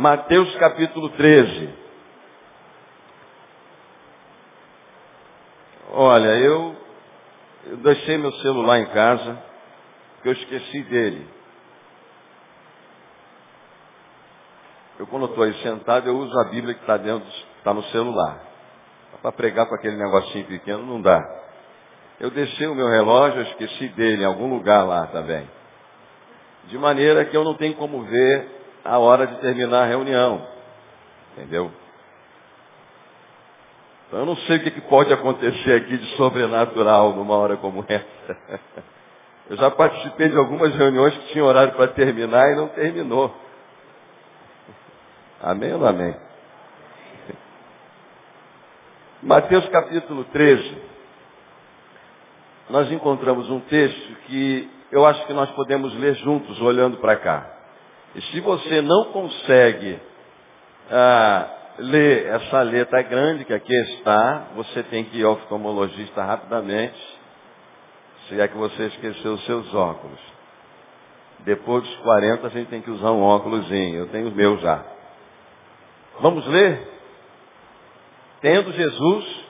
Mateus capítulo 13. Olha, eu, eu deixei meu celular em casa, porque eu esqueci dele. Eu quando estou aí sentado, eu uso a Bíblia que está dentro, está no celular. Para pregar com aquele negocinho pequeno não dá. Eu deixei o meu relógio, eu esqueci dele em algum lugar lá também. De maneira que eu não tenho como ver a hora de terminar a reunião. Entendeu? Então eu não sei o que pode acontecer aqui de sobrenatural numa hora como essa. Eu já participei de algumas reuniões que tinham horário para terminar e não terminou. Amém ou não amém? Mateus capítulo 13, nós encontramos um texto que eu acho que nós podemos ler juntos, olhando para cá. E se você não consegue ah, ler essa letra grande que aqui está, você tem que ir ao oftalmologista rapidamente, se é que você esqueceu os seus óculos. Depois dos 40 a gente tem que usar um óculosinho, eu tenho o meu já. Vamos ler? Tendo Jesus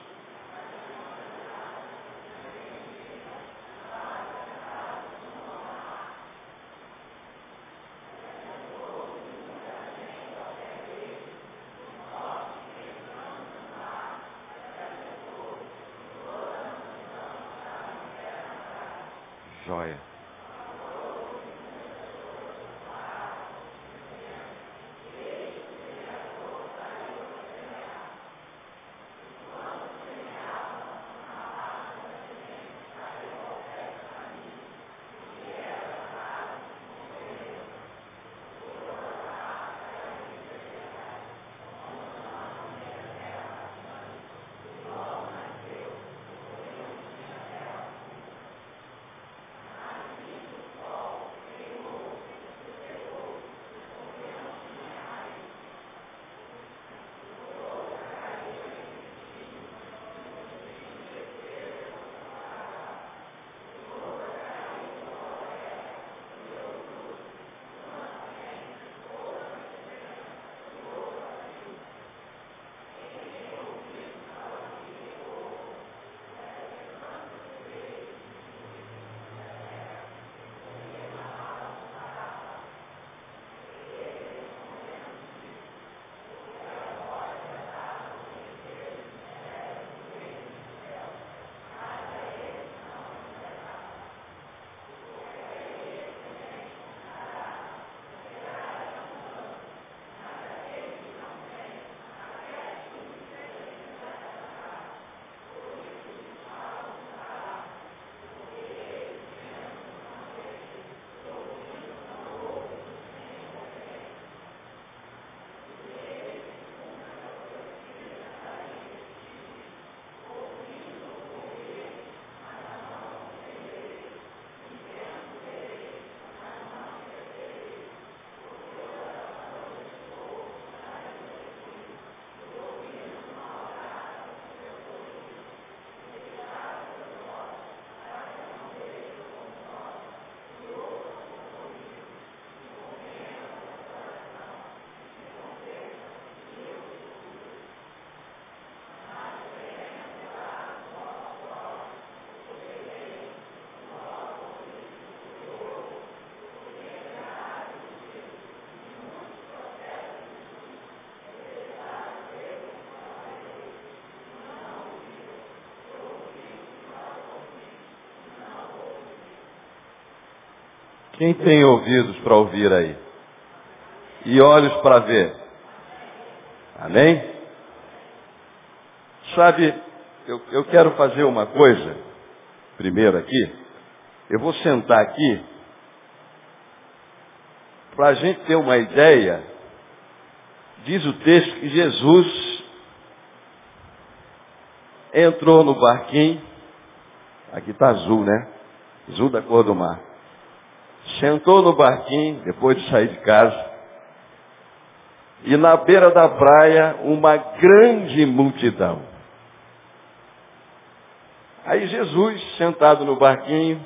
Quem tem ouvidos para ouvir aí? E olhos para ver? Amém? Sabe, eu, eu quero fazer uma coisa, primeiro aqui. Eu vou sentar aqui para a gente ter uma ideia. Diz o texto que Jesus entrou no barquinho. Aqui está azul, né? Azul da cor do mar sentou no barquinho, depois de sair de casa, e na beira da praia uma grande multidão. Aí Jesus, sentado no barquinho,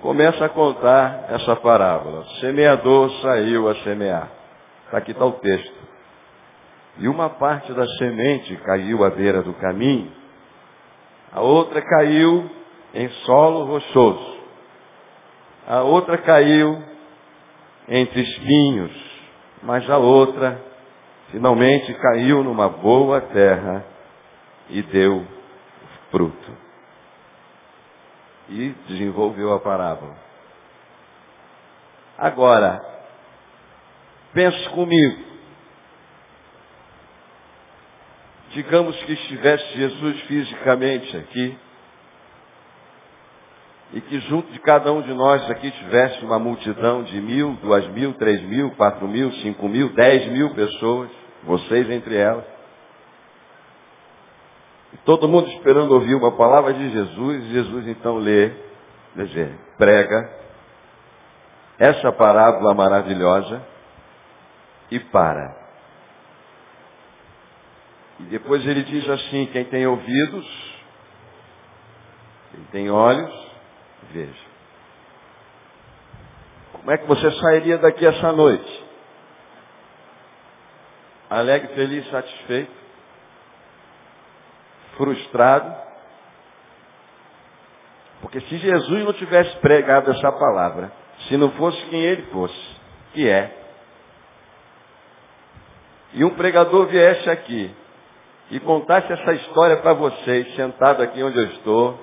começa a contar essa parábola. O semeador saiu a semear. Aqui está o texto. E uma parte da semente caiu à beira do caminho, a outra caiu em solo rochoso, a outra caiu entre espinhos, mas a outra finalmente caiu numa boa terra e deu fruto. E desenvolveu a parábola. Agora, pense comigo. Digamos que estivesse Jesus fisicamente aqui, e que junto de cada um de nós aqui tivesse uma multidão de mil, duas mil, três mil, quatro mil, cinco mil, dez mil pessoas, vocês entre elas. E todo mundo esperando ouvir uma palavra de Jesus, Jesus então lê, dizer, prega essa parábola maravilhosa e para. E depois ele diz assim, quem tem ouvidos, quem tem olhos, veja. Como é que você sairia daqui essa noite? Alegre, feliz, satisfeito? Frustrado? Porque se Jesus não tivesse pregado essa palavra, se não fosse quem ele fosse, que é, e um pregador viesse aqui e contasse essa história para vocês, sentado aqui onde eu estou,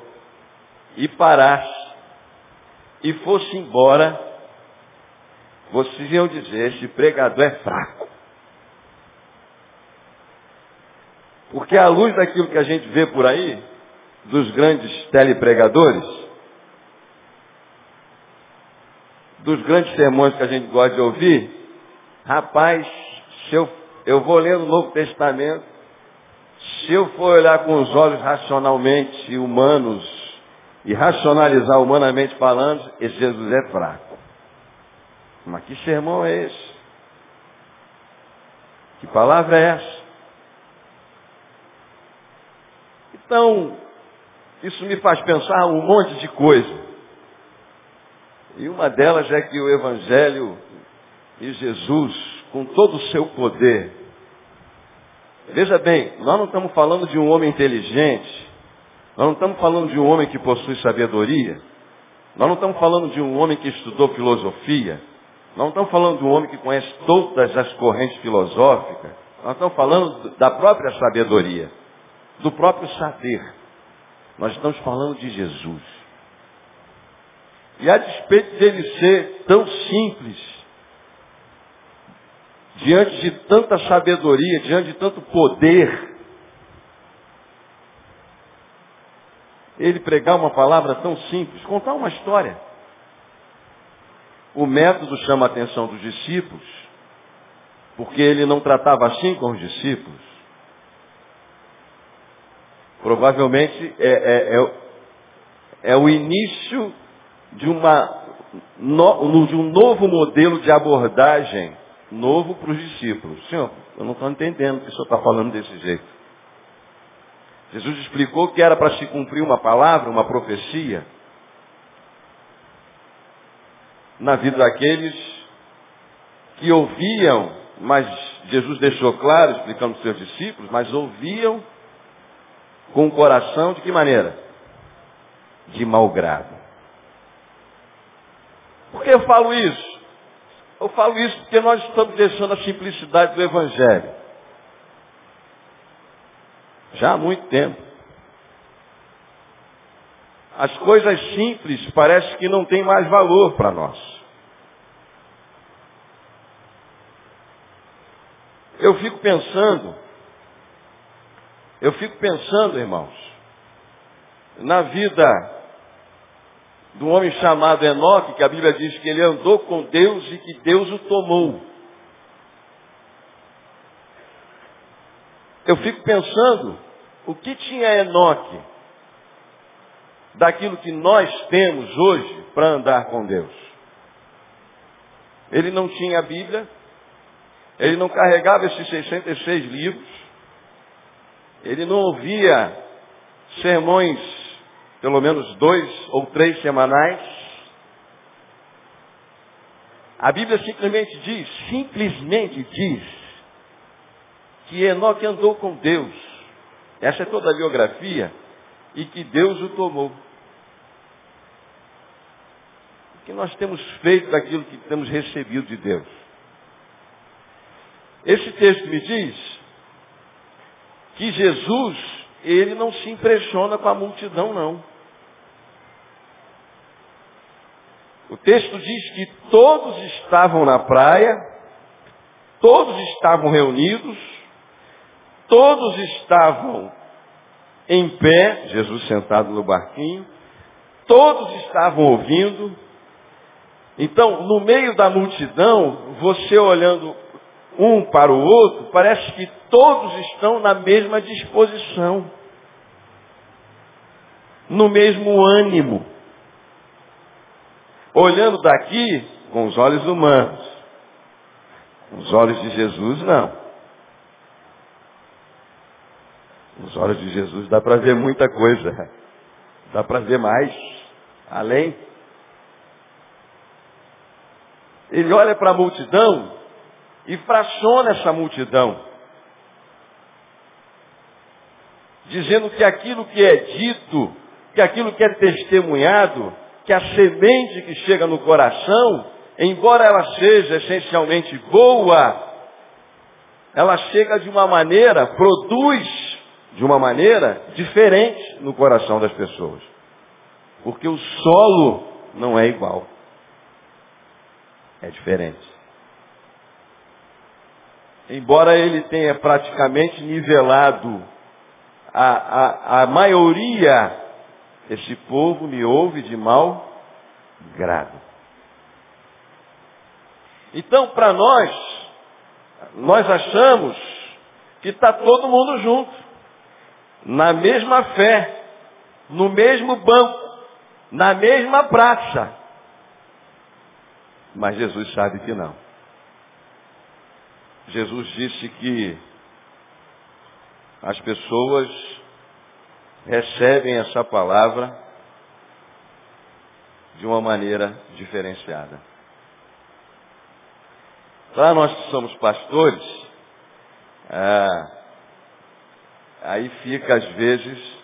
e parasse, e fosse embora, vocês iam dizer, esse pregador é fraco. Porque à luz daquilo que a gente vê por aí, dos grandes telepregadores, dos grandes sermões que a gente gosta de ouvir, rapaz, se eu, eu vou ler o Novo Testamento, se eu for olhar com os olhos racionalmente humanos e racionalizar humanamente falando, esse Jesus é fraco. Mas que sermão é esse? Que palavra é essa? Então, isso me faz pensar um monte de coisa. E uma delas é que o Evangelho e Jesus, com todo o seu poder, veja bem, nós não estamos falando de um homem inteligente, nós não estamos falando de um homem que possui sabedoria, nós não estamos falando de um homem que estudou filosofia, nós não estamos falando de um homem que conhece todas as correntes filosóficas, nós estamos falando da própria sabedoria, do próprio saber. Nós estamos falando de Jesus. E a despeito dele ser tão simples, diante de tanta sabedoria, diante de tanto poder, ele pregar uma palavra tão simples, contar uma história. O método chama a atenção dos discípulos, porque ele não tratava assim com os discípulos. Provavelmente é, é, é, é o início de, uma, de um novo modelo de abordagem novo para os discípulos. Senhor, eu não estou entendendo que o senhor está falando desse jeito. Jesus explicou que era para se cumprir uma palavra, uma profecia, na vida daqueles que ouviam, mas Jesus deixou claro, explicando para os seus discípulos, mas ouviam com o coração de que maneira? De mau grado. Por que eu falo isso? Eu falo isso porque nós estamos deixando a simplicidade do Evangelho. Já há muito tempo. As coisas simples parece que não têm mais valor para nós. Eu fico pensando, eu fico pensando, irmãos, na vida do homem chamado Enoque, que a Bíblia diz que ele andou com Deus e que Deus o tomou. Eu fico pensando, o que tinha Enoque daquilo que nós temos hoje para andar com Deus? Ele não tinha a Bíblia, ele não carregava esses 66 livros, ele não ouvia sermões pelo menos dois ou três semanais. A Bíblia simplesmente diz, simplesmente diz, que Enoque andou com Deus. Essa é toda a biografia, e que Deus o tomou. O que nós temos feito daquilo que temos recebido de Deus? Esse texto me diz que Jesus, ele não se impressiona com a multidão, não. O texto diz que todos estavam na praia, todos estavam reunidos, todos estavam em pé, Jesus sentado no barquinho, todos estavam ouvindo. Então, no meio da multidão, você olhando um para o outro, parece que todos estão na mesma disposição, no mesmo ânimo olhando daqui com os olhos humanos. Os olhos de Jesus não. Os olhos de Jesus dá para ver muita coisa. Dá para ver mais. Além. Ele olha para a multidão e fraciona essa multidão. Dizendo que aquilo que é dito, que aquilo que é testemunhado, que a semente que chega no coração, embora ela seja essencialmente boa, ela chega de uma maneira, produz de uma maneira diferente no coração das pessoas. Porque o solo não é igual. É diferente. Embora ele tenha praticamente nivelado a, a, a maioria esse povo me ouve de mal grado. Então, para nós, nós achamos que está todo mundo junto, na mesma fé, no mesmo banco, na mesma praça. Mas Jesus sabe que não. Jesus disse que as pessoas recebem essa palavra de uma maneira diferenciada. Para nós que somos pastores, é, aí fica às vezes,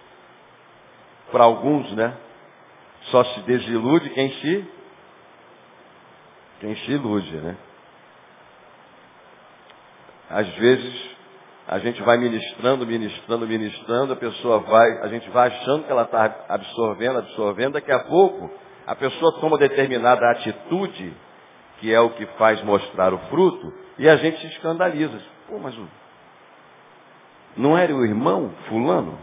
para alguns, né? Só se desilude quem se, quem se ilude, né? Às vezes a gente vai ministrando, ministrando, ministrando, a pessoa vai, a gente vai achando que ela está absorvendo, absorvendo, daqui a pouco a pessoa toma determinada atitude, que é o que faz mostrar o fruto, e a gente se escandaliza. Pô, mas não era o irmão fulano?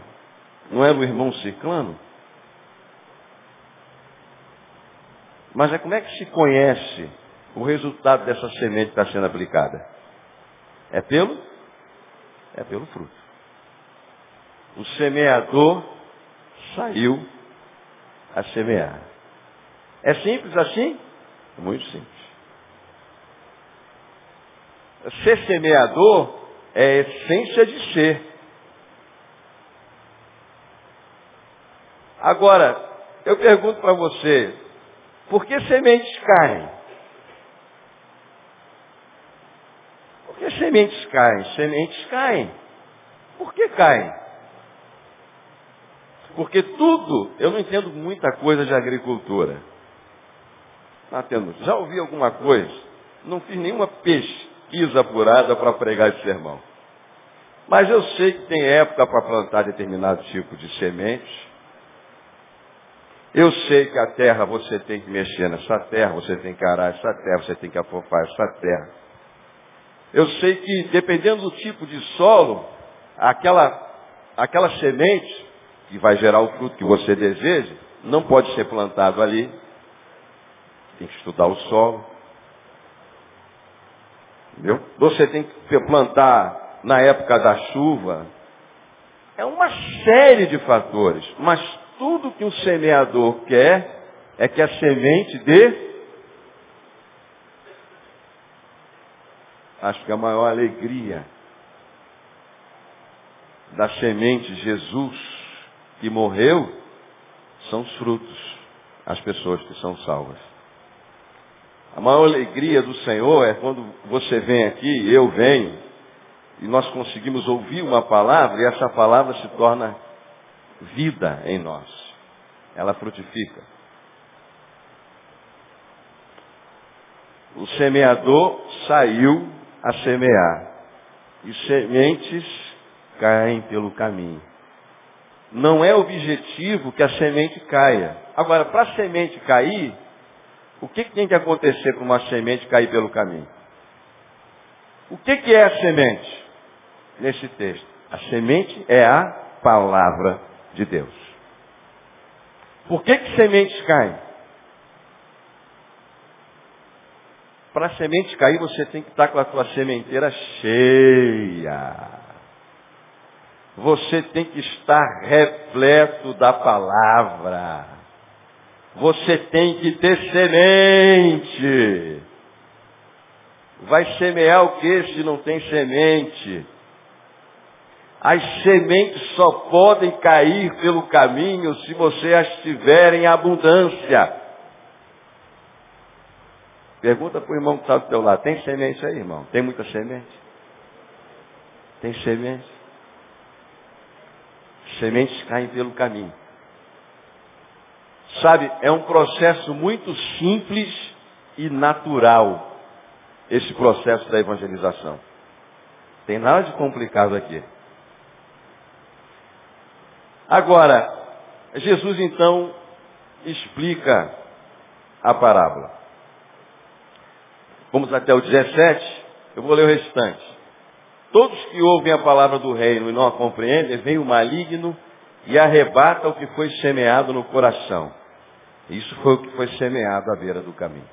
Não era o irmão ciclano? Mas é como é que se conhece o resultado dessa semente que está sendo aplicada? É pelo é pelo fruto. O semeador saiu a semear. É simples assim? Muito simples. Ser semeador é a essência de ser. Agora, eu pergunto para você, por que sementes caem? Por que sementes caem? Sementes caem. Por que caem? Porque tudo, eu não entendo muita coisa de agricultura. Tá já ouvi alguma coisa? Não fiz nenhuma pesquisa apurada para pregar esse sermão. Mas eu sei que tem época para plantar determinado tipo de semente. Eu sei que a terra você tem que mexer nessa terra, você tem que arar essa terra, você tem que afofar essa terra. Eu sei que, dependendo do tipo de solo, aquela, aquela semente que vai gerar o fruto que você deseja, não pode ser plantado ali. Tem que estudar o solo. Entendeu? Você tem que plantar na época da chuva. É uma série de fatores. Mas tudo que o semeador quer é que a semente dê acho que a maior alegria da semente Jesus que morreu são os frutos, as pessoas que são salvas. A maior alegria do Senhor é quando você vem aqui, eu venho, e nós conseguimos ouvir uma palavra e essa palavra se torna vida em nós. Ela frutifica. O semeador saiu a semear e sementes caem pelo caminho. Não é objetivo que a semente caia. Agora, para a semente cair, o que, tem que acontecer para uma semente cair pelo caminho? O que, é a semente? Nesse texto. A semente é a palavra de Deus. Por que, que sementes caem? Para a semente cair, você tem que estar com a sua sementeira cheia. Você tem que estar repleto da palavra. Você tem que ter semente. Vai semear o que se não tem semente? As sementes só podem cair pelo caminho se você as tiver em abundância. Pergunta para o irmão que está do teu lado. Tem semente aí, irmão? Tem muita semente? Tem semente? Sementes caem pelo caminho. Sabe, é um processo muito simples e natural esse processo da evangelização. Tem nada de complicado aqui. Agora, Jesus então explica a parábola. Vamos até o 17, eu vou ler o restante. Todos que ouvem a palavra do reino e não a compreendem, vem o maligno e arrebata o que foi semeado no coração. Isso foi o que foi semeado à beira do caminho.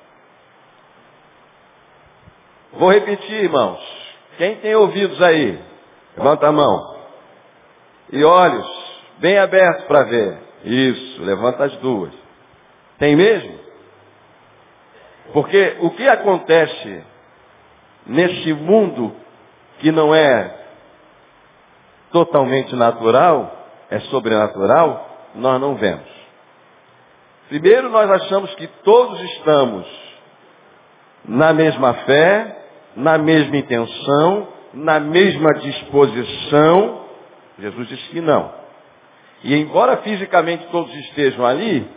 Vou repetir, irmãos. Quem tem ouvidos aí? Levanta a mão. E olhos bem abertos para ver. Isso, levanta as duas. Tem mesmo? Porque o que acontece nesse mundo que não é totalmente natural, é sobrenatural, nós não vemos. Primeiro, nós achamos que todos estamos na mesma fé, na mesma intenção, na mesma disposição. Jesus disse que não. E embora fisicamente todos estejam ali,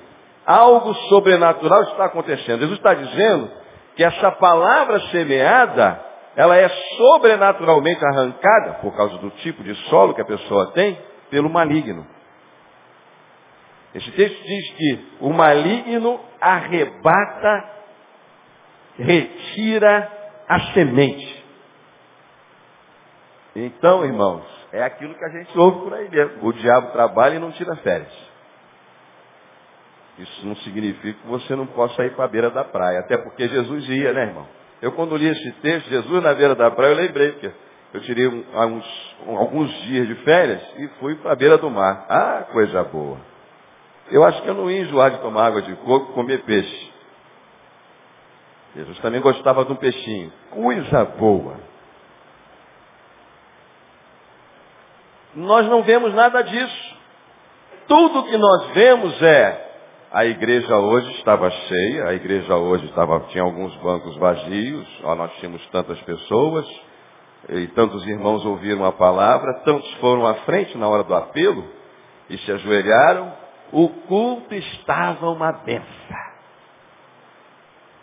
algo sobrenatural está acontecendo. Jesus está dizendo que essa palavra semeada, ela é sobrenaturalmente arrancada, por causa do tipo de solo que a pessoa tem, pelo maligno. Esse texto diz que o maligno arrebata, retira a semente. Então, irmãos, é aquilo que a gente ouve por aí mesmo. O diabo trabalha e não tira férias. Isso não significa que você não possa ir para a beira da praia. Até porque Jesus ia, né, irmão? Eu quando li esse texto, Jesus na beira da praia, eu lembrei, porque eu tirei um, uns, um, alguns dias de férias e fui para a beira do mar. Ah, coisa boa. Eu acho que eu não ia enjoar de tomar água de coco e comer peixe. Jesus também gostava de um peixinho. Coisa boa. Nós não vemos nada disso. Tudo que nós vemos é a igreja hoje estava cheia, a igreja hoje estava, tinha alguns bancos vazios, ó, nós tínhamos tantas pessoas, e tantos irmãos ouviram a palavra, tantos foram à frente na hora do apelo e se ajoelharam, o culto estava uma benção.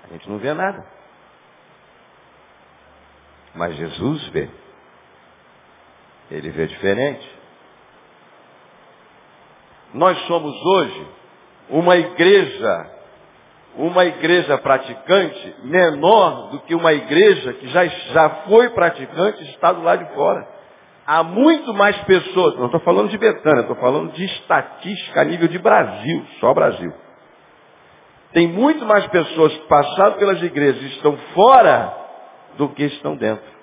A gente não vê nada. Mas Jesus vê. Ele vê diferente. Nós somos hoje uma igreja, uma igreja praticante menor do que uma igreja que já, já foi praticante e está do lado de fora. Há muito mais pessoas, não estou falando de Betânia, estou falando de estatística a nível de Brasil, só Brasil. Tem muito mais pessoas que passaram pelas igrejas e estão fora do que estão dentro.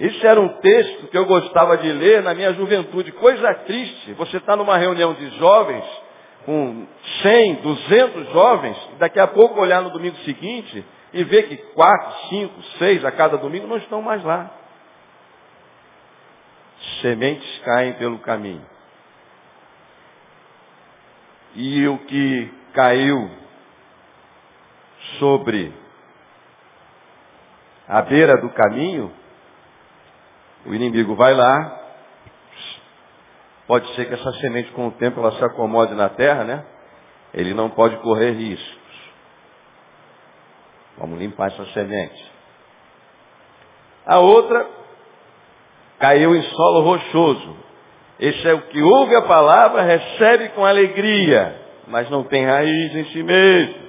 Isso era um texto que eu gostava de ler na minha juventude. Coisa triste. Você está numa reunião de jovens, com 100, 200 jovens, e daqui a pouco olhar no domingo seguinte e ver que quatro, cinco, seis a cada domingo não estão mais lá. Sementes caem pelo caminho. E o que caiu sobre a beira do caminho, o inimigo vai lá, pode ser que essa semente com o tempo ela se acomode na terra, né? Ele não pode correr riscos. Vamos limpar essa semente. A outra caiu em solo rochoso. Esse é o que ouve a palavra, recebe com alegria, mas não tem raiz em si mesmo.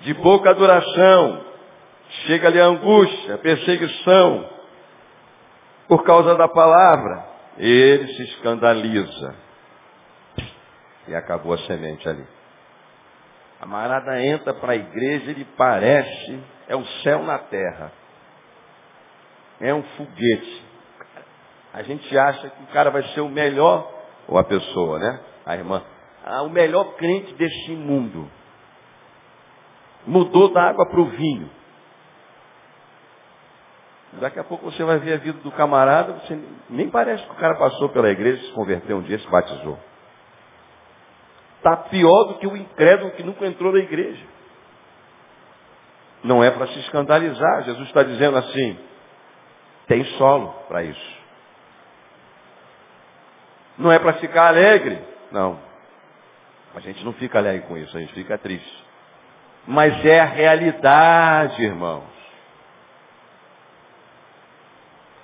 De pouca duração, chega-lhe a angústia, perseguição, por causa da palavra. Ele se escandaliza. E acabou a semente ali. A marada entra para a igreja, ele parece, é o céu na terra. É um foguete. A gente acha que o cara vai ser o melhor, ou a pessoa, né? A irmã. Ah, o melhor crente desse mundo. Mudou da água para o vinho. Daqui a pouco você vai ver a vida do camarada, você nem parece que o cara passou pela igreja, se converteu um dia, se batizou. Está pior do que o incrédulo que nunca entrou na igreja. Não é para se escandalizar. Jesus está dizendo assim, tem solo para isso. Não é para ficar alegre. Não. A gente não fica alegre com isso, a gente fica triste. Mas é a realidade, irmãos.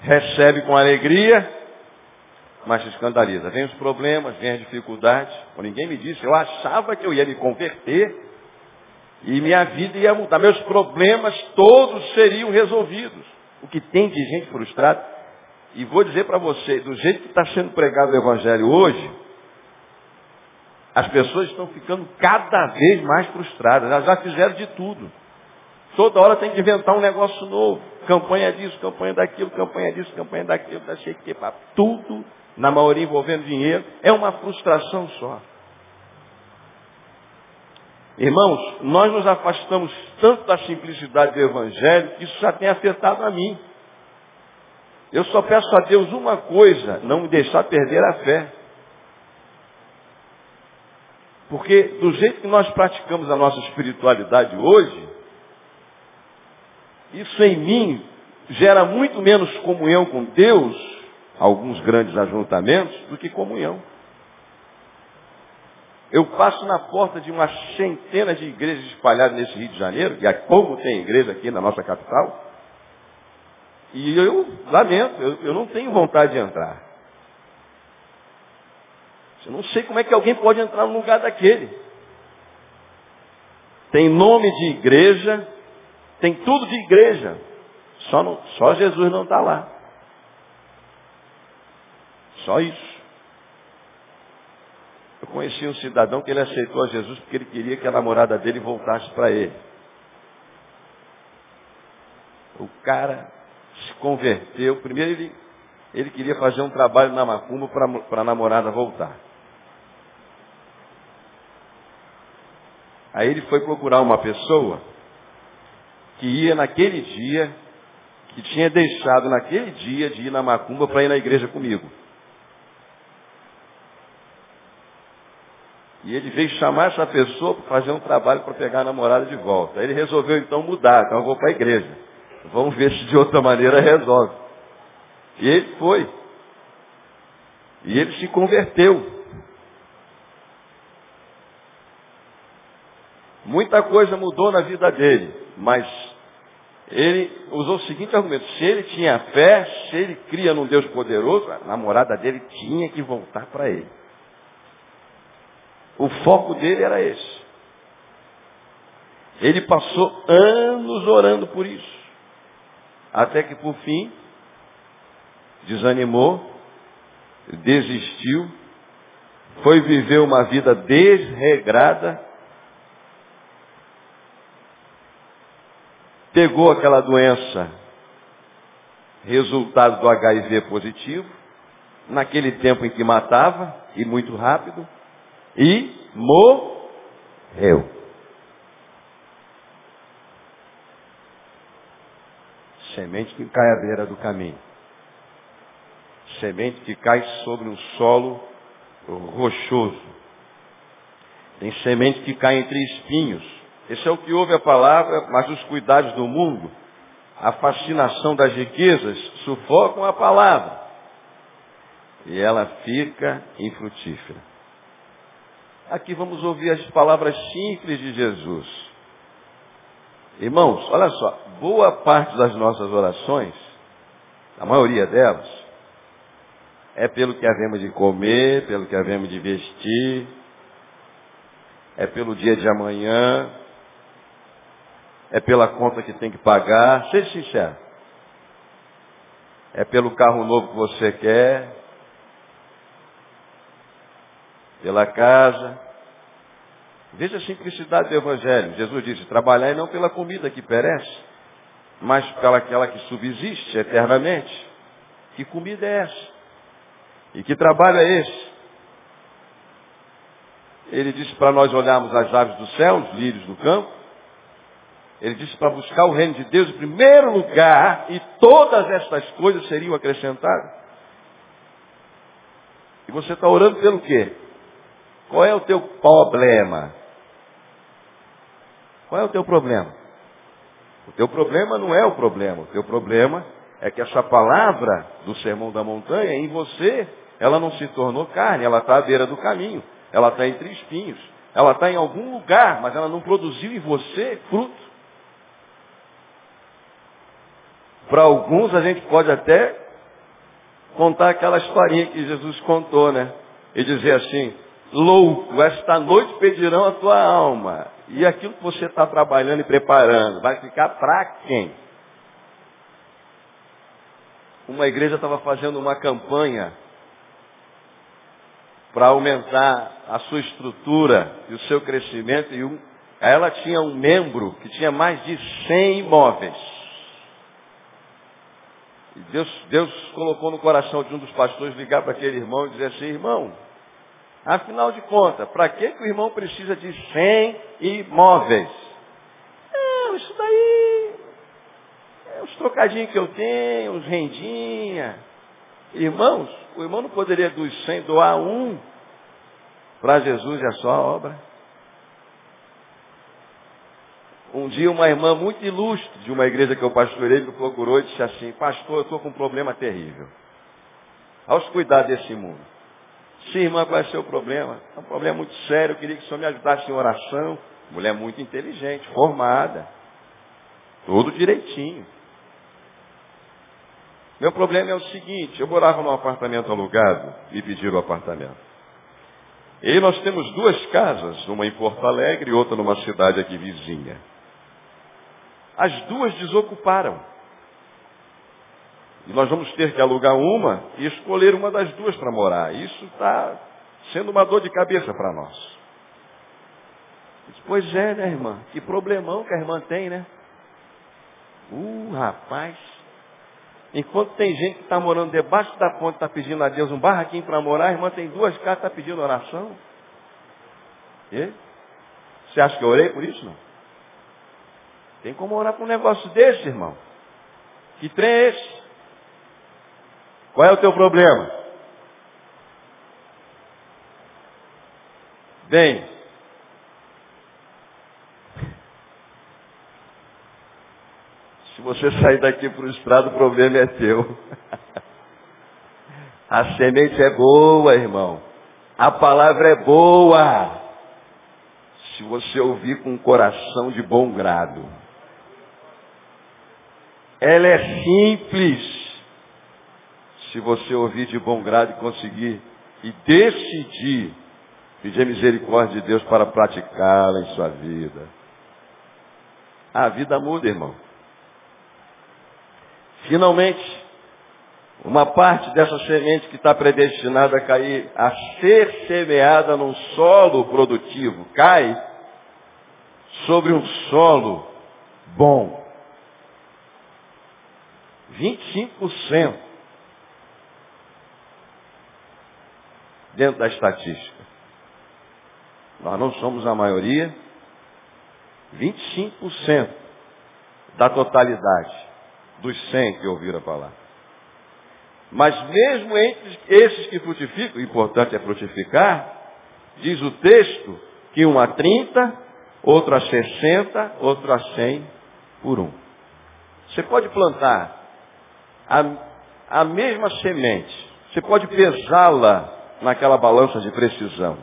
Recebe com alegria, mas se escandaliza. Vem os problemas, vem as dificuldades. Ninguém me disse, eu achava que eu ia me converter e minha vida ia mudar. Meus problemas todos seriam resolvidos. O que tem de gente frustrada. E vou dizer para você, do jeito que está sendo pregado o Evangelho hoje, as pessoas estão ficando cada vez mais frustradas. Elas já fizeram de tudo. Toda hora tem que inventar um negócio novo. Campanha disso, campanha daquilo, campanha disso, campanha daquilo, da tudo na maioria envolvendo dinheiro, é uma frustração só. Irmãos, nós nos afastamos tanto da simplicidade do Evangelho que isso já tem afetado a mim. Eu só peço a Deus uma coisa, não me deixar perder a fé. Porque do jeito que nós praticamos a nossa espiritualidade hoje, isso em mim gera muito menos comunhão com Deus alguns grandes ajuntamentos do que comunhão. Eu passo na porta de uma centena de igrejas espalhadas nesse Rio de Janeiro, e como tem igreja aqui na nossa capital, e eu lamento, eu, eu não tenho vontade de entrar. Eu não sei como é que alguém pode entrar no lugar daquele. Tem nome de igreja, tem tudo de igreja. Só, não, só Jesus não está lá. Só isso. Eu conheci um cidadão que ele aceitou a Jesus porque ele queria que a namorada dele voltasse para ele. O cara se converteu. Primeiro ele, ele queria fazer um trabalho na macumba para a namorada voltar. Aí ele foi procurar uma pessoa que ia naquele dia, que tinha deixado naquele dia de ir na macumba para ir na igreja comigo. E ele veio chamar essa pessoa para fazer um trabalho para pegar a namorada de volta. Ele resolveu então mudar, então eu vou para a igreja. Vamos ver se de outra maneira resolve. E ele foi. E ele se converteu. Muita coisa mudou na vida dele, mas ele usou o seguinte argumento: se ele tinha fé, se ele cria num Deus poderoso, a namorada dele tinha que voltar para ele. O foco dele era esse. Ele passou anos orando por isso. Até que por fim, desanimou, desistiu, foi viver uma vida desregrada, pegou aquela doença, resultado do HIV positivo, naquele tempo em que matava, e muito rápido, e morreu. Semente que cai à beira do caminho. Semente que cai sobre um solo rochoso. Tem semente que cai entre espinhos. Esse é o que ouve a palavra, mas os cuidados do mundo, a fascinação das riquezas, sufocam a palavra. E ela fica infrutífera. Aqui vamos ouvir as palavras simples de Jesus. Irmãos, olha só, boa parte das nossas orações, a maioria delas, é pelo que havemos de comer, pelo que havemos de vestir, é pelo dia de amanhã, é pela conta que tem que pagar, seja sincero. É pelo carro novo que você quer, pela casa. Veja a simplicidade do Evangelho. Jesus disse, trabalhar não pela comida que perece, mas pela aquela que subsiste eternamente. Que comida é essa? E que trabalho é esse? Ele disse para nós olharmos as aves do céu, os lírios do campo. Ele disse para buscar o reino de Deus em primeiro lugar e todas estas coisas seriam acrescentadas. E você está orando pelo quê? Qual é o teu problema? Qual é o teu problema? O teu problema não é o problema. O teu problema é que essa palavra do sermão da montanha em você, ela não se tornou carne, ela está à beira do caminho, ela está entre espinhos, ela está em algum lugar, mas ela não produziu em você fruto. Para alguns a gente pode até contar aquela historinha que Jesus contou, né? E dizer assim, louco, esta noite pedirão a tua alma. E aquilo que você está trabalhando e preparando, vai ficar para quem? Uma igreja estava fazendo uma campanha para aumentar a sua estrutura e o seu crescimento. E um, ela tinha um membro que tinha mais de 100 imóveis. E Deus, Deus colocou no coração de um dos pastores ligar para aquele irmão e dizer assim, irmão, Afinal de contas, para que, que o irmão precisa de 100 imóveis? Não, isso daí é os trocadinhos que eu tenho, os rendinha. Irmãos, o irmão não poderia dos 100 doar um para Jesus e a sua obra? Um dia uma irmã muito ilustre de uma igreja que eu pastorei me procurou e disse assim, pastor, eu estou com um problema terrível. Aos cuidar desse mundo. Sim, irmã, qual é o seu problema? É um problema muito sério, eu queria que o senhor me ajudasse em oração. Mulher muito inteligente, formada. Tudo direitinho. Meu problema é o seguinte, eu morava num apartamento alugado, me pediram o apartamento. E nós temos duas casas, uma em Porto Alegre e outra numa cidade aqui vizinha. As duas desocuparam. E nós vamos ter que alugar uma e escolher uma das duas para morar. Isso está sendo uma dor de cabeça para nós. Pois é, né, irmã? Que problemão que a irmã tem, né? Uh, rapaz. Enquanto tem gente que está morando debaixo da ponte, está pedindo a Deus um barraquinho para morar, a irmã tem duas casas, está pedindo oração. E? Você acha que eu orei por isso? Não. Tem como orar para um negócio desse, irmão. Que trem é esse? Qual é o teu problema? Bem, se você sair daqui para o estrado, o problema é teu. A semente é boa, irmão. A palavra é boa. Se você ouvir com um coração de bom grado. Ela é simples se você ouvir de bom grado e conseguir e decidir pedir a misericórdia de Deus para praticá-la em sua vida. A vida muda, irmão. Finalmente, uma parte dessa semente que está predestinada a cair, a ser semeada num solo produtivo, cai sobre um solo bom. 25% dentro da estatística. Nós não somos a maioria, 25% da totalidade dos 100 que ouviram falar. Mas mesmo entre esses que frutificam, o importante é frutificar, diz o texto que um a 30, outro a 60, outro a 100 por um. Você pode plantar a, a mesma semente, você pode pesá-la naquela balança de precisão,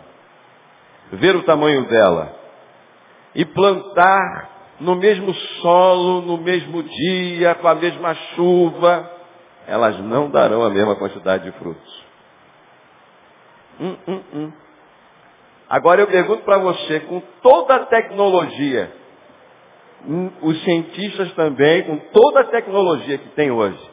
ver o tamanho dela e plantar no mesmo solo, no mesmo dia, com a mesma chuva, elas não darão a mesma quantidade de frutos. Hum, hum, hum. Agora eu pergunto para você, com toda a tecnologia, hum, os cientistas também, com toda a tecnologia que tem hoje,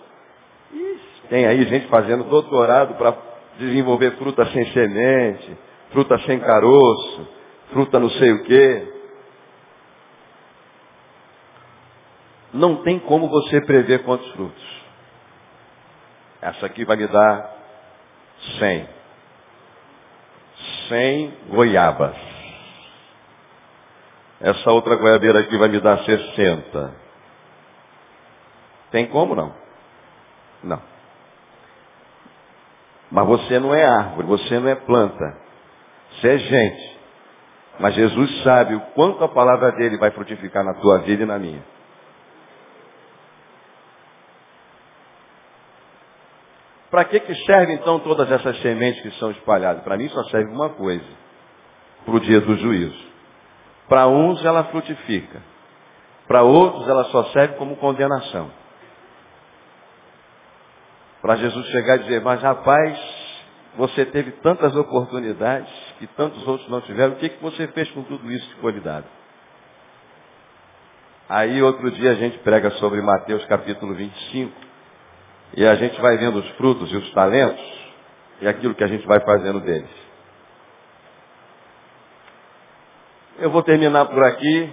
tem aí gente fazendo doutorado para desenvolver fruta sem semente, fruta sem caroço, fruta não sei o quê. Não tem como você prever quantos frutos. Essa aqui vai me dar 100. 100 goiabas. Essa outra goiabeira aqui vai me dar 60. Tem como não? Não. Mas você não é árvore, você não é planta. Você é gente. Mas Jesus sabe o quanto a palavra dele vai frutificar na tua vida e na minha. Para que, que serve então todas essas sementes que são espalhadas? Para mim só serve uma coisa. Para o dia do juízo. Para uns ela frutifica. Para outros ela só serve como condenação. Para Jesus chegar e dizer, mas rapaz, você teve tantas oportunidades que tantos outros não tiveram, o que, que você fez com tudo isso que foi lhe dado? Aí outro dia a gente prega sobre Mateus capítulo 25, e a gente vai vendo os frutos e os talentos e aquilo que a gente vai fazendo deles. Eu vou terminar por aqui,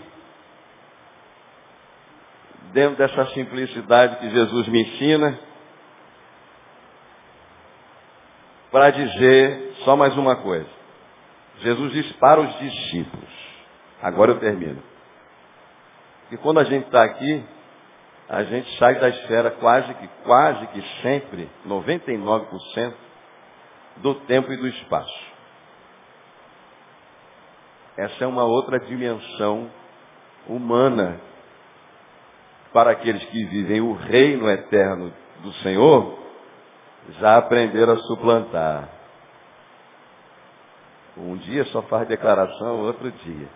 dentro dessa simplicidade que Jesus me ensina, para dizer só mais uma coisa. Jesus disse para os discípulos, agora eu termino, que quando a gente está aqui, a gente sai da esfera quase que, quase que sempre, 99% do tempo e do espaço. Essa é uma outra dimensão humana para aqueles que vivem o reino eterno do Senhor, já aprenderam a suplantar. Um dia só faz declaração, outro dia.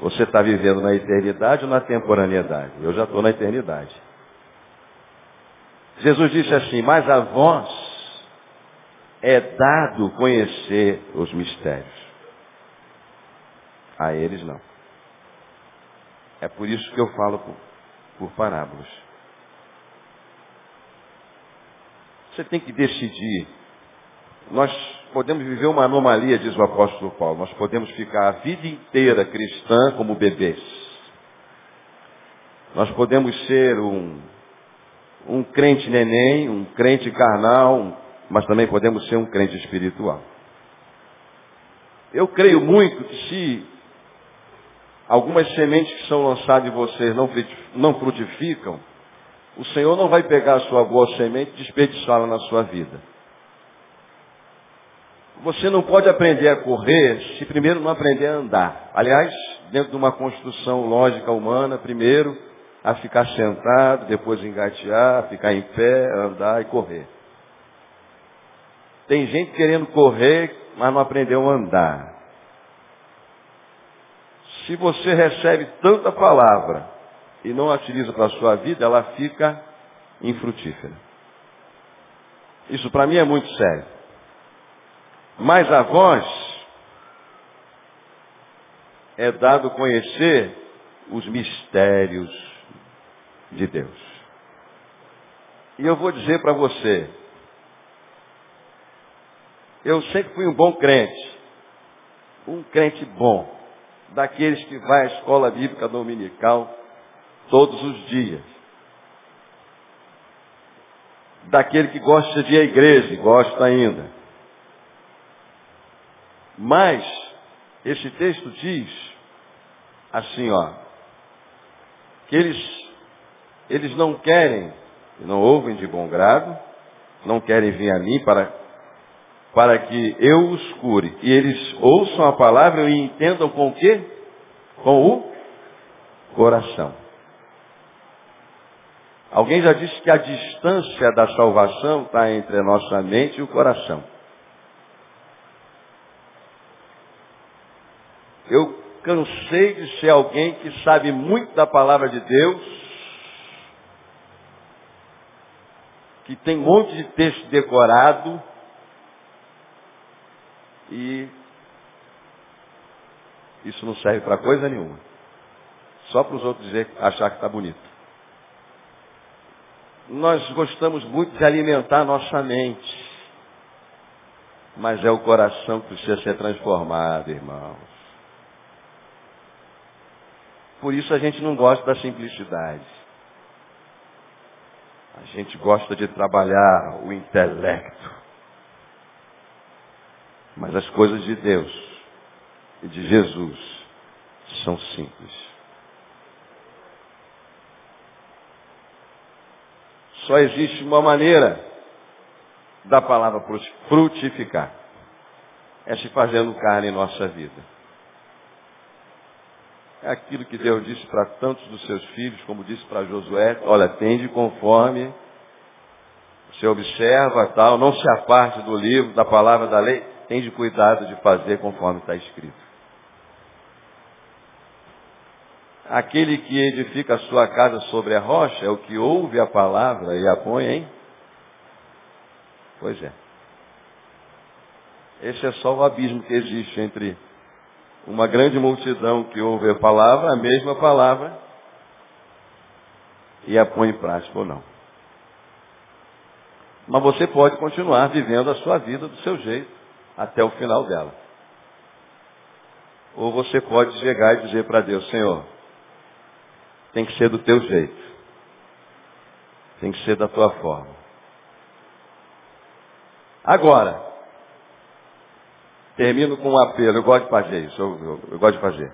Você está vivendo na eternidade ou na temporaneidade? Eu já estou na eternidade. Jesus disse assim, mas a vós é dado conhecer os mistérios. A eles não. É por isso que eu falo por, por parábolas. Você tem que decidir. Nós podemos viver uma anomalia, diz o apóstolo Paulo. Nós podemos ficar a vida inteira cristã como bebês. Nós podemos ser um, um crente neném, um crente carnal, mas também podemos ser um crente espiritual. Eu creio muito que se algumas sementes que são lançadas em vocês não, não frutificam, o Senhor não vai pegar a sua boa semente e desperdiçá-la na sua vida. Você não pode aprender a correr se primeiro não aprender a andar. Aliás, dentro de uma construção lógica humana, primeiro a ficar sentado, depois engatear, ficar em pé, andar e correr. Tem gente querendo correr, mas não aprendeu a andar. Se você recebe tanta palavra e não a utiliza para a sua vida, ela fica infrutífera. Isso para mim é muito sério. Mas a vós é dado conhecer os mistérios de Deus. E eu vou dizer para você, eu sempre fui um bom crente, um crente bom, daqueles que vai à escola bíblica dominical todos os dias. Daquele que gosta de ir à igreja, gosta ainda mas, esse texto diz assim, ó, que eles, eles não querem, não ouvem de bom grado, não querem vir a mim para, para que eu os cure. E eles ouçam a palavra e entendam com o quê? com o coração. Alguém já disse que a distância da salvação está entre a nossa mente e o coração. Eu cansei de ser alguém que sabe muito da palavra de Deus, que tem um monte de texto decorado e isso não serve para coisa nenhuma. Só para os outros dizer, achar que está bonito. Nós gostamos muito de alimentar nossa mente. Mas é o coração que precisa ser transformado, irmãos. Por isso a gente não gosta da simplicidade. A gente gosta de trabalhar o intelecto. Mas as coisas de Deus e de Jesus são simples. Só existe uma maneira da palavra frutificar. É se fazendo carne em nossa vida. É aquilo que Deus disse para tantos dos seus filhos, como disse para Josué, olha, tende conforme, você observa tal, não se aparte do livro, da palavra da lei, tende cuidado de fazer conforme está escrito. Aquele que edifica a sua casa sobre a rocha é o que ouve a palavra e a põe em. Pois é. Esse é só o abismo que existe entre uma grande multidão que ouve a palavra, a mesma palavra, e a põe em prática ou não. Mas você pode continuar vivendo a sua vida do seu jeito, até o final dela. Ou você pode chegar e dizer para Deus, Senhor, tem que ser do teu jeito. Tem que ser da tua forma. Agora, termino com um apelo. Eu gosto de fazer isso. Eu, eu, eu gosto de fazer.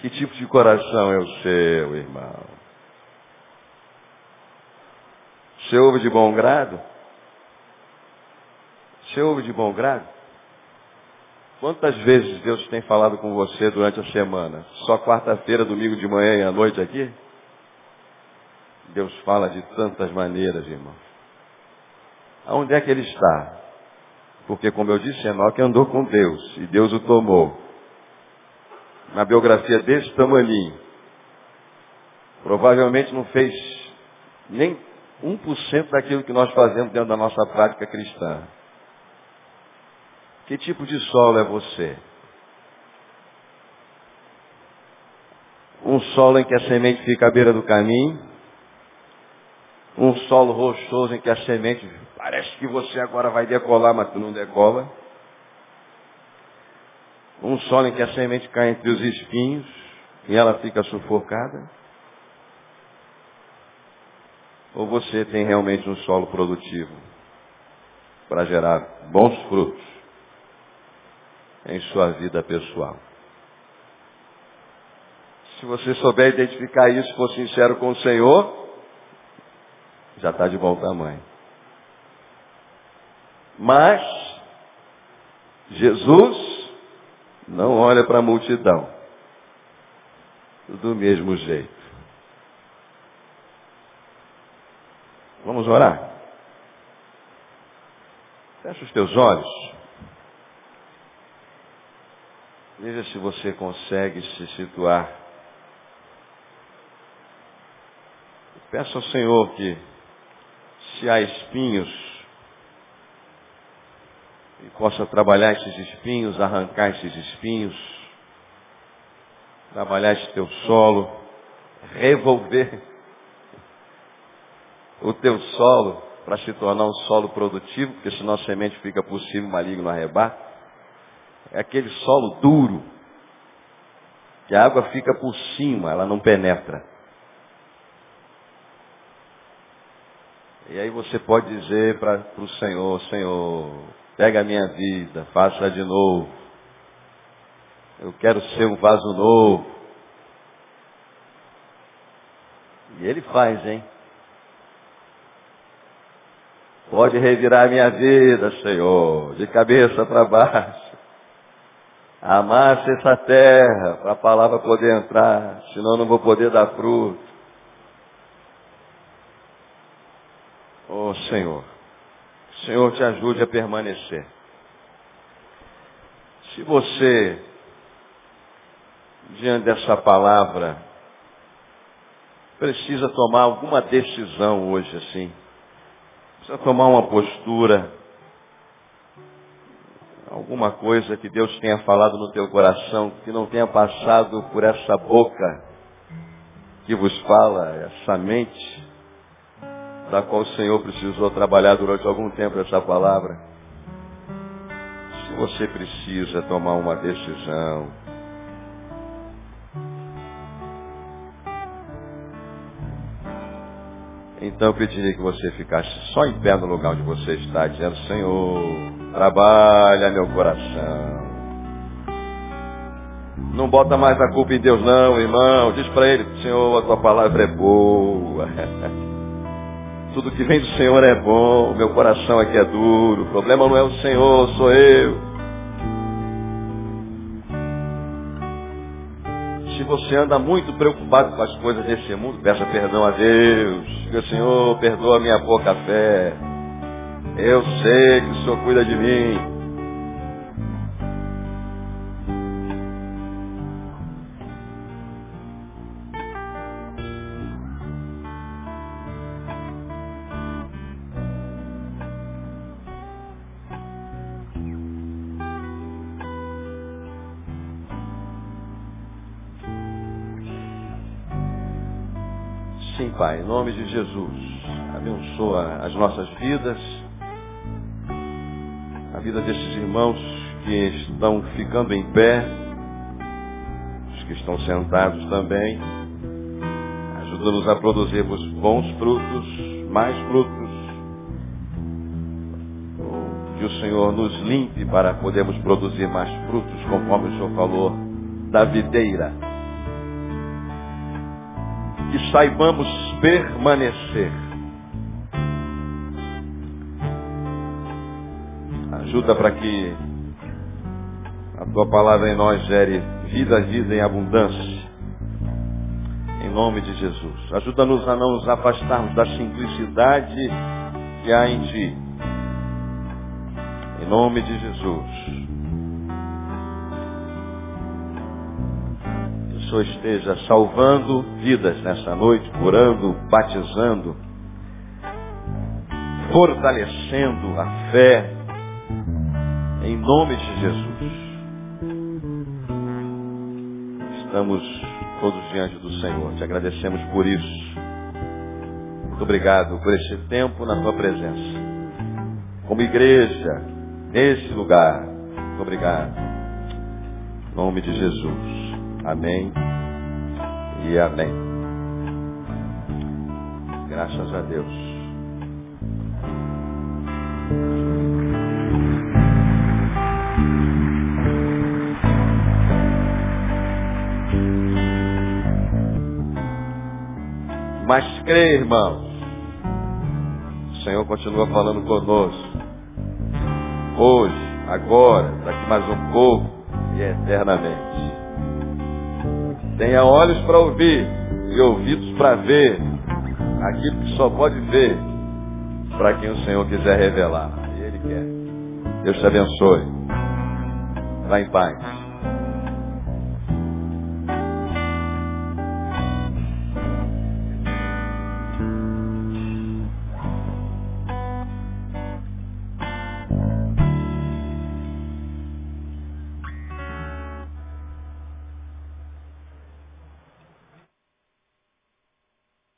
Que tipo de coração é o seu, irmão? Você ouve de bom grado? Você ouve de bom grado? Quantas vezes Deus tem falado com você durante a semana? Só quarta-feira, domingo de manhã e à noite aqui? Deus fala de tantas maneiras, irmão. Aonde é que ele está? Porque, como eu disse, Enoque andou com Deus e Deus o tomou. Na biografia desse tamaninho. Provavelmente não fez nem 1% daquilo que nós fazemos dentro da nossa prática cristã. Que tipo de solo é você? Um solo em que a semente fica à beira do caminho? Um solo rochoso em que a semente parece que você agora vai decolar, mas não decola? Um solo em que a semente cai entre os espinhos e ela fica sufocada? Ou você tem realmente um solo produtivo para gerar bons frutos? Em sua vida pessoal. Se você souber identificar isso, for sincero com o Senhor, já está de bom tamanho. Mas, Jesus não olha para a multidão do mesmo jeito. Vamos orar? Fecha os teus olhos. Veja se você consegue se situar. Peça ao Senhor que, se há espinhos, Ele possa trabalhar esses espinhos, arrancar esses espinhos, trabalhar esse teu solo, revolver o teu solo para se tornar um solo produtivo, porque senão a semente fica o maligno arrebata. É aquele solo duro, que a água fica por cima, ela não penetra. E aí você pode dizer para o Senhor, Senhor, pega a minha vida, faça de novo. Eu quero ser um vaso novo. E ele faz, hein? Pode revirar a minha vida, Senhor, de cabeça para baixo. Amasse essa terra para a palavra poder entrar, senão não vou poder dar fruto. Oh Senhor, Senhor te ajude a permanecer. Se você, diante dessa palavra, precisa tomar alguma decisão hoje assim, precisa tomar uma postura, alguma coisa que Deus tenha falado no teu coração, que não tenha passado por essa boca que vos fala, essa mente, da qual o Senhor precisou trabalhar durante algum tempo essa palavra. Se você precisa tomar uma decisão, então eu pediria que você ficasse só em pé no lugar onde você está, dizendo, Senhor, Trabalha meu coração. Não bota mais a culpa em Deus não, irmão. Diz para ele, Senhor, a tua palavra é boa. Tudo que vem do Senhor é bom. Meu coração aqui é duro. O problema não é o Senhor, sou eu. Se você anda muito preocupado com as coisas desse mundo, peça perdão a Deus. Diga, Senhor, perdoa minha pouca fé. Eu sei que o Senhor cuida de mim. Sim, Pai, em nome de Jesus, abençoa as nossas vidas a vida desses irmãos que estão ficando em pé, os que estão sentados também. Ajuda-nos a produzirmos bons frutos, mais frutos. Que o Senhor nos limpe para podermos produzir mais frutos, conforme o Senhor falou, da videira. Que saibamos permanecer Ajuda para que a tua palavra em nós gere vida, vida em abundância. Em nome de Jesus. Ajuda-nos a não nos afastarmos da simplicidade que há em ti. Em nome de Jesus. Que o Senhor esteja salvando vidas nessa noite, curando, batizando, fortalecendo a fé em nome de Jesus. Estamos todos diante do Senhor. Te agradecemos por isso. Muito obrigado por esse tempo na tua presença. Como igreja, nesse lugar. Muito obrigado. Em nome de Jesus. Amém e amém. Graças a Deus. Mas crê, irmãos. O Senhor continua falando conosco. Hoje, agora, daqui mais um pouco e eternamente. Tenha olhos para ouvir e ouvidos para ver aquilo que só pode ver para quem o Senhor quiser revelar. Ele quer. Deus te abençoe. Vá em paz.